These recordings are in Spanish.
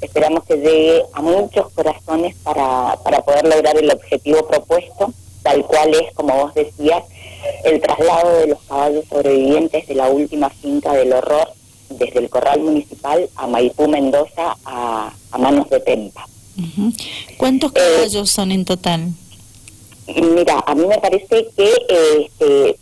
Esperamos que llegue a muchos corazones para, para poder lograr el objetivo propuesto, tal cual es, como vos decías, el traslado de los caballos sobrevivientes de la última finca del horror desde el corral municipal a Maipú, Mendoza, a, manos de Tempa. ¿Cuántos eh, caballos son en total? Mira, a mí me parece que este,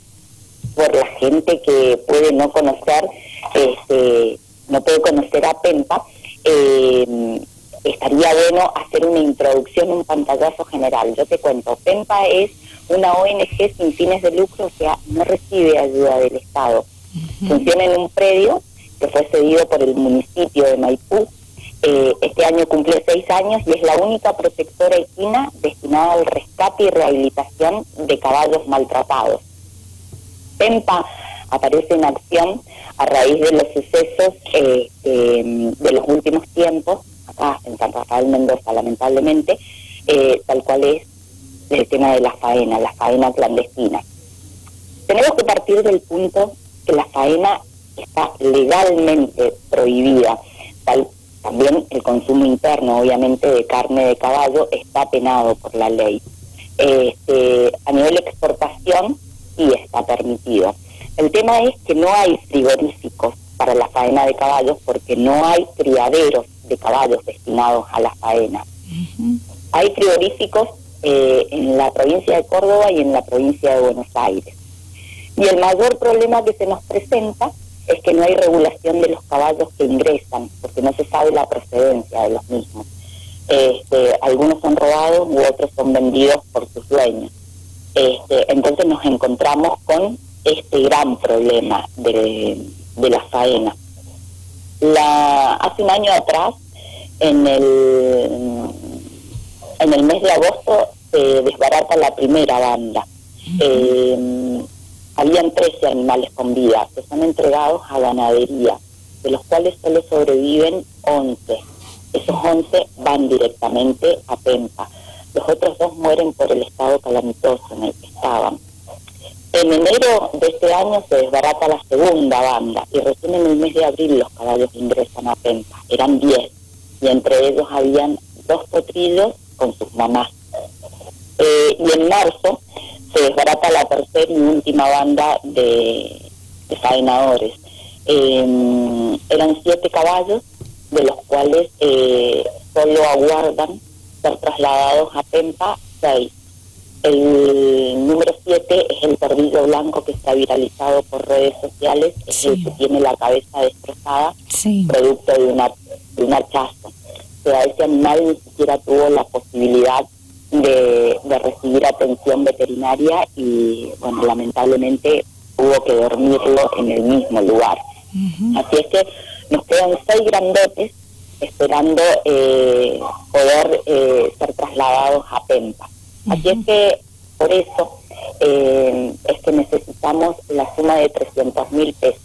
por la gente que puede no conocer, este, no puede conocer a Pempa, eh, estaría bueno hacer una introducción, un pantallazo general. Yo te cuento, Pempa es una ONG sin fines de lucro, o sea, no recibe ayuda del Estado. Funciona en un predio que fue cedido por el municipio de Maipú. Eh, este año cumple seis años y es la única protectora equina destinada al rescate y rehabilitación de caballos maltratados. PEMPA aparece en acción a raíz de los sucesos eh, de los últimos tiempos, acá en San Rafael Mendoza, lamentablemente, eh, tal cual es el tema de la faena, la faena clandestina. Tenemos que partir del punto que la faena está legalmente prohibida. Tal, también el consumo interno, obviamente, de carne de caballo está penado por la ley. Este, a nivel exportación, sí está permitido. El tema es que no hay frigoríficos para la faena de caballos porque no hay criaderos de caballos destinados a la faena. Hay frigoríficos eh, en la provincia de Córdoba y en la provincia de Buenos Aires. Y el mayor problema que se nos presenta es que no hay regulación de los caballos que ingresan, porque no se sabe la procedencia de los mismos. Este, algunos son robados u otros son vendidos por sus dueños. Este, entonces nos encontramos con este gran problema de, la faena. La, hace un año atrás, en el, en el mes de agosto, se desbarata la primera banda habían 13 animales con vida que son entregados a ganadería, de los cuales solo sobreviven 11. Esos 11 van directamente a Pempa. Los otros dos mueren por el estado calamitoso en el que estaban. En enero de este año se desbarata la segunda banda y recién en el mes de abril los caballos ingresan a Pempa. Eran 10 y entre ellos habían dos potrillos con sus mamás. Eh, y en marzo se desbarata la tercera y última banda de, faenadores. Em, eran siete caballos, de los cuales eh, solo aguardan ser trasladados a Pempa seis. El número siete es el perdillo blanco que está viralizado por redes sociales, es el que tiene la cabeza destrozada, producto de, una, de un hachazo. O sea, ese animal ni siquiera tuvo la posibilidad de, recibir atención veterinaria y, bueno, lamentablemente hubo que dormirlo en el mismo lugar. Así es que nos quedan seis grandotes esperando eh, poder eh, ser trasladados a Pempa. Así es que por eso eh, es que necesitamos la suma de 300 mil pesos.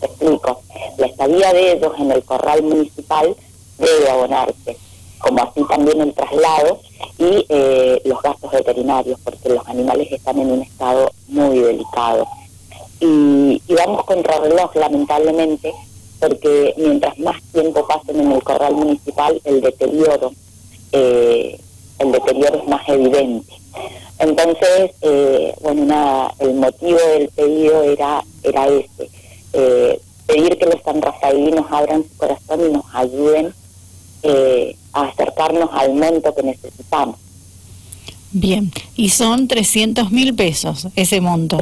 Te explico, la estadía de ellos en el corral municipal debe abonarse como así también el traslado y eh, los gastos veterinarios, porque los animales están en un estado muy delicado. Y, vamos contra reloj, lamentablemente, porque mientras más tiempo pasen en el corral municipal, el deterioro, eh, el deterioro es más evidente. Entonces, eh, bueno, nada, el motivo del pedido era, era ese, pedir que los sanrafaelinos abran su corazón y nos ayuden eh, a acercarnos al monto que necesitamos. Bien, y son 300 mil pesos ese monto.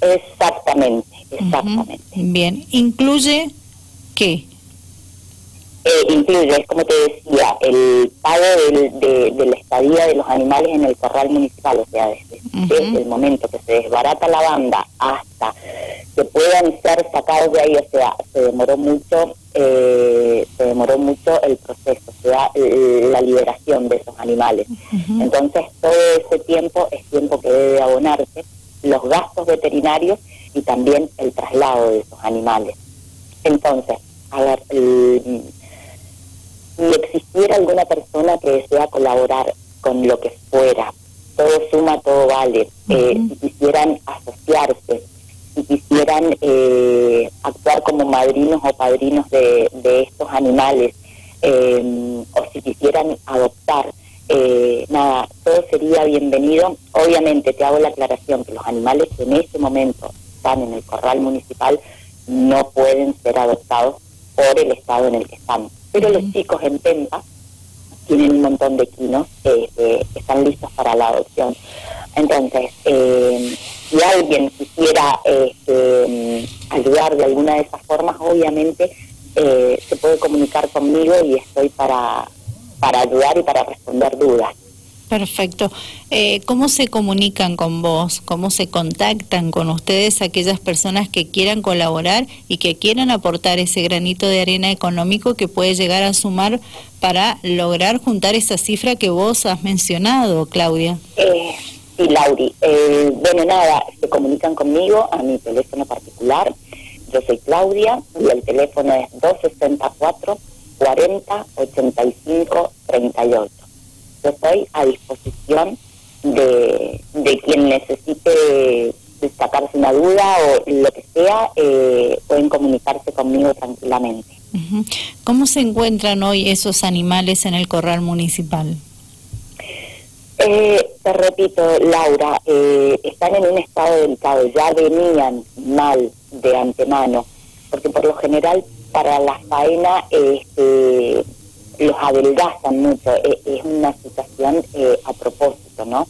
exactamente, exactamente. Bien, ¿incluye qué? Eh, incluye, es como te decía, el pago de, la estadía de los animales en el corral municipal, o sea, desde, el momento que se desbarata la banda hasta que puedan ser sacados de ahí, o sea, se demoró mucho, eh, se demoró mucho el proceso, o sea, la liberación de esos animales. Entonces, todo ese tiempo es tiempo que debe abonarse, los gastos veterinarios y también el traslado de esos animales. Entonces, a ver, el, si existiera alguna persona que desea colaborar con lo que fuera, todo suma, todo vale, eh, si quisieran asociarse, si quisieran eh, actuar como madrinos o padrinos de, estos animales, eh, o si quisieran adoptar, eh, nada, todo sería bienvenido. Obviamente te hago la aclaración que los animales que en ese momento están en el corral municipal no pueden ser adoptados por el estado en el que están. Pero los chicos en Pempa tienen un montón de quinos que están listos para la adopción. Entonces, eh, si alguien quisiera este, ayudar de alguna de esas formas, obviamente eh, se puede comunicar conmigo y estoy para, para ayudar y para responder dudas. Perfecto. Eh, ¿Cómo se comunican con vos? ¿Cómo se contactan con ustedes aquellas personas que quieran colaborar y que quieran aportar ese granito de arena económico que puede llegar a sumar para lograr juntar esa cifra que vos has mencionado, Claudia? Eh, sí, Lauri. Eh, bueno, nada, se comunican conmigo a mi teléfono particular. Yo soy Claudia y el teléfono es 264 40 85 38 yo estoy a disposición de, de quien necesite sacarse una duda o lo que sea, eh, pueden comunicarse conmigo tranquilamente. ¿Cómo se encuentran hoy esos animales en el corral municipal? Eh, te repito, Laura, eh, están en un estado delicado, ya venían mal de antemano, porque por lo general para la faena este, los adelgazan mucho, e, es, una situación eh, a propósito, ¿no?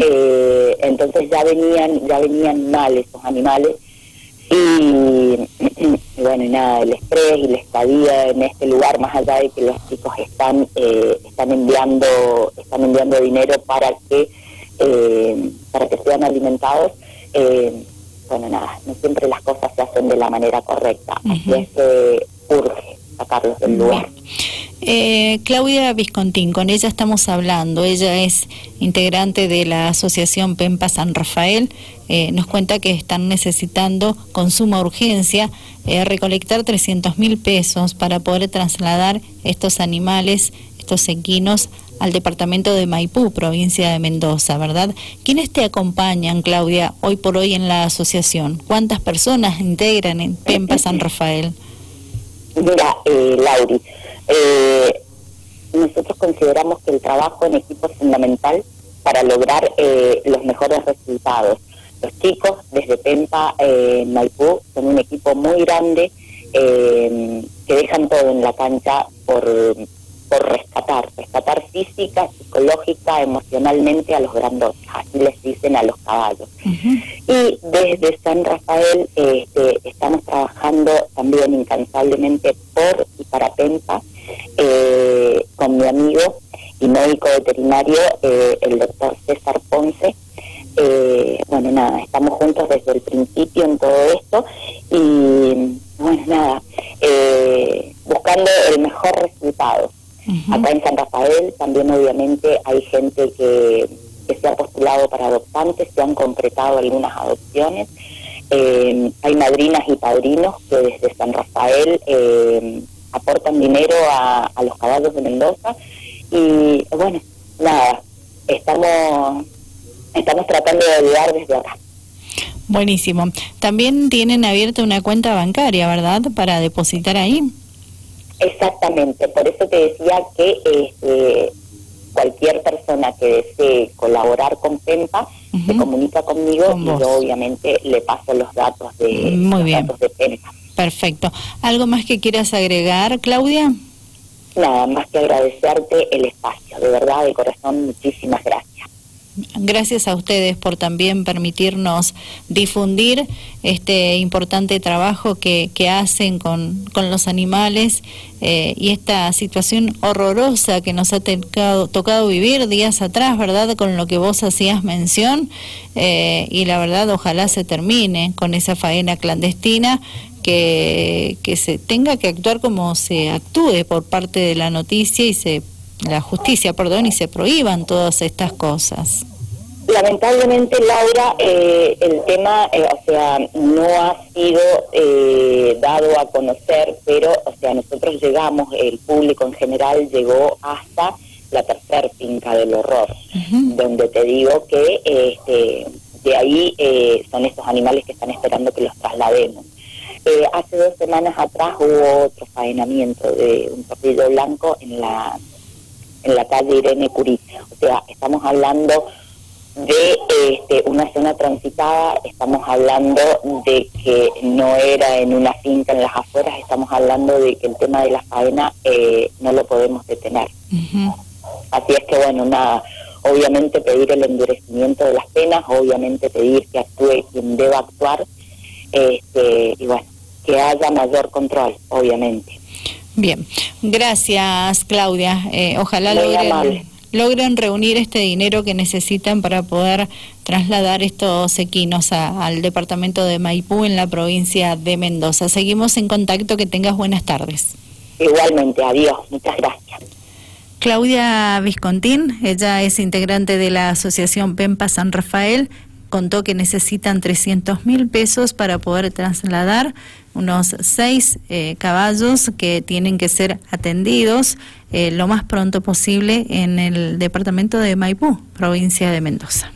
Eh, entonces ya venían, ya venían mal esos animales y, bueno, y nada, el estrés y la estadía en este lugar, más allá de que los chicos están, eh, están enviando, están enviando dinero para que, para que sean alimentados, bueno, nada, no siempre las cosas se hacen de la manera correcta, así es que urge sacarlos del lugar. Eh, Claudia Viscontín, con ella estamos hablando. Ella es integrante de la Asociación Pempa San Rafael. Eh, nos cuenta que están necesitando con suma urgencia eh, recolectar 300 mil pesos para poder trasladar estos animales, estos equinos, al departamento de Maipú, provincia de Mendoza, ¿verdad? ¿Quiénes te acompañan, Claudia, hoy por hoy en la asociación? ¿Cuántas personas integran en Pempa San Rafael? Mira, eh, Lauri, eh, nosotros consideramos que el trabajo en equipo es fundamental para lograr eh, los mejores resultados. Los chicos desde Pempa, eh, Maipú, son un equipo muy grande eh, que dejan todo en la cancha por por rescatar, rescatar física, psicológica, emocionalmente a los grandotes, así les dicen a los caballos. Y desde San Rafael este, estamos trabajando también incansablemente por y para Pempa, eh, con mi amigo y médico veterinario, eh, el doctor César Ponce. Eh, bueno, nada, estamos juntos desde el principio en todo esto y, bueno, nada, buscando el mejor. Acá en San Rafael también obviamente hay gente que, se ha postulado para adoptantes, se han concretado algunas adopciones. Eh, hay madrinas y padrinos que desde San Rafael eh, aportan dinero a, los caballos de Mendoza y bueno, nada, estamos, estamos tratando de ayudar desde acá. Buenísimo. También tienen abierta una cuenta bancaria, ¿verdad? Para depositar ahí. Exactamente, por eso te decía que este, cualquier persona que desee colaborar con PEMPA se comunica conmigo y yo obviamente le paso los datos de, Muy Datos de PEMPA. Perfecto. ¿Algo más que quieras agregar, Claudia? Nada, más que agradecerte el espacio, de verdad, de corazón, muchísimas gracias. Gracias a ustedes por también permitirnos difundir este importante trabajo que, que hacen con, con, los animales eh, y esta situación horrorosa que nos ha tocado, vivir días atrás, ¿verdad? Con lo que vos hacías mención eh, y la verdad ojalá se termine con esa faena clandestina que, que se tenga que actuar como se actúe por parte de la noticia y se la justicia, perdón, y se prohíban todas estas cosas. Lamentablemente, Laura, eh, el tema, eh, o sea, no ha sido eh, dado a conocer, pero, o sea, nosotros llegamos, el público en general llegó hasta la tercera finca del horror, donde te digo que este, de ahí son estos animales que están esperando que los traslademos. Eh, hace dos semanas atrás hubo otro faenamiento de un torrillo blanco en la en la calle Irene Curí. O sea, estamos hablando de este, una zona transitada, estamos hablando de que no era en una finca en las afueras, estamos hablando de que el tema de la faena eh, no lo podemos detener. Así es que bueno, nada, obviamente pedir el endurecimiento de las penas, obviamente pedir que actúe quien deba actuar, este, y bueno, que haya mayor control, obviamente. Bien, gracias Claudia. Eh, ojalá logren, logren, reunir este dinero que necesitan para poder trasladar estos equinos al departamento de Maipú en la provincia de Mendoza. Seguimos en contacto, que tengas buenas tardes. Igualmente, adiós, muchas gracias. Claudia Viscontín, ella es integrante de la Asociación Pempa San Rafael, contó que necesitan 300 mil pesos para poder trasladar unos seis eh, caballos que tienen que ser atendidos eh, lo más pronto posible en el departamento de Maipú, provincia de Mendoza.